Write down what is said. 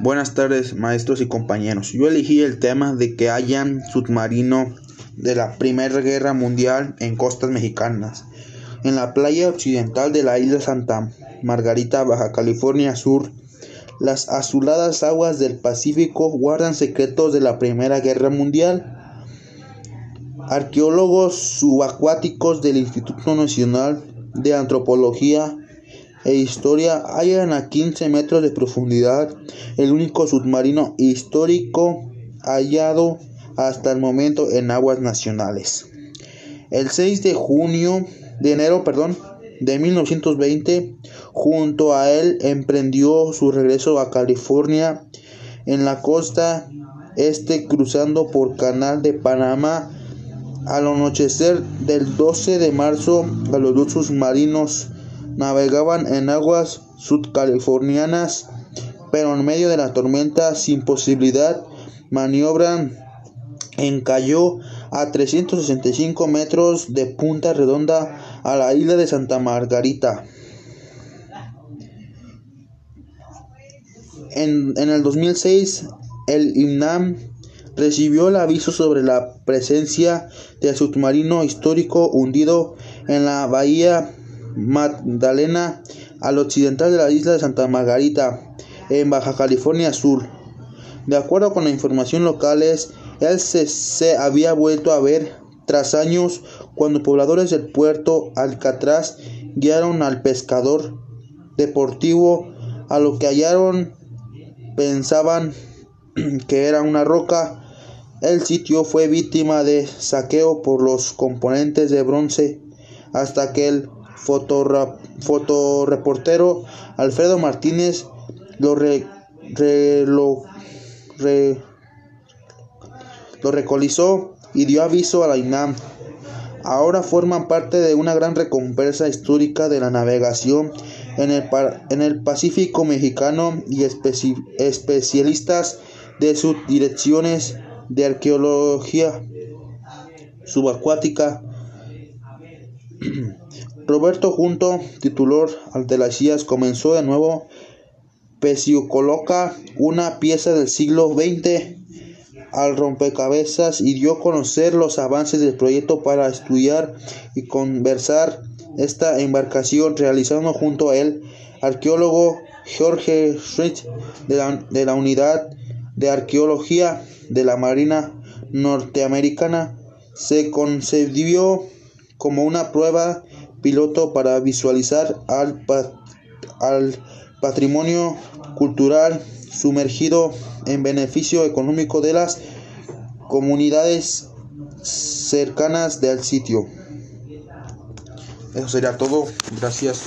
Buenas tardes, maestros y compañeros. Yo elegí el tema de que hayan submarino de la Primera Guerra Mundial en costas mexicanas. En la playa occidental de la isla Santa Margarita, Baja California Sur, las azuladas aguas del Pacífico guardan secretos de la Primera Guerra Mundial. Arqueólogos subacuáticos del Instituto Nacional de Antropología e historia hallan a 15 metros de profundidad el único submarino histórico hallado hasta el momento en aguas nacionales. El 6 de junio, de enero, perdón, de 1920, junto a él emprendió su regreso a California en la costa este cruzando por Canal de Panamá al anochecer del 12 de marzo a los dos submarinos navegaban en aguas sudcalifornianas, pero en medio de la tormenta sin posibilidad maniobran encalló a 365 metros de Punta Redonda a la isla de Santa Margarita. En, en el 2006, el INAM recibió el aviso sobre la presencia del submarino histórico hundido en la bahía Magdalena al occidental de la isla de Santa Margarita, en Baja California Sur. De acuerdo con la información locales, él se, había vuelto a ver tras años cuando pobladores del puerto Alcatraz guiaron al pescador deportivo a lo que hallaron pensaban que era una roca. El sitio fue víctima de saqueo por los componentes de bronce hasta que el fotoreportero Alfredo Martínez lo, lo, lo recolizó y dio aviso a la INAM. Ahora forman parte de una gran recompensa histórica de la navegación en el, en el Pacífico mexicano y especialistas de sus direcciones de arqueología subacuática Roberto Junto, titular de las CIA, comenzó de nuevo coloca una pieza del siglo XX al rompecabezas y dio a conocer los avances del proyecto para estudiar y conversar esta embarcación, realizando junto a él arqueólogo Jorge Schmidt de la, de la Unidad de Arqueología de la Marina Norteamericana. Se concibió como una prueba piloto para visualizar al, patrimonio cultural sumergido en beneficio económico de las comunidades cercanas del sitio. Eso sería todo. Gracias.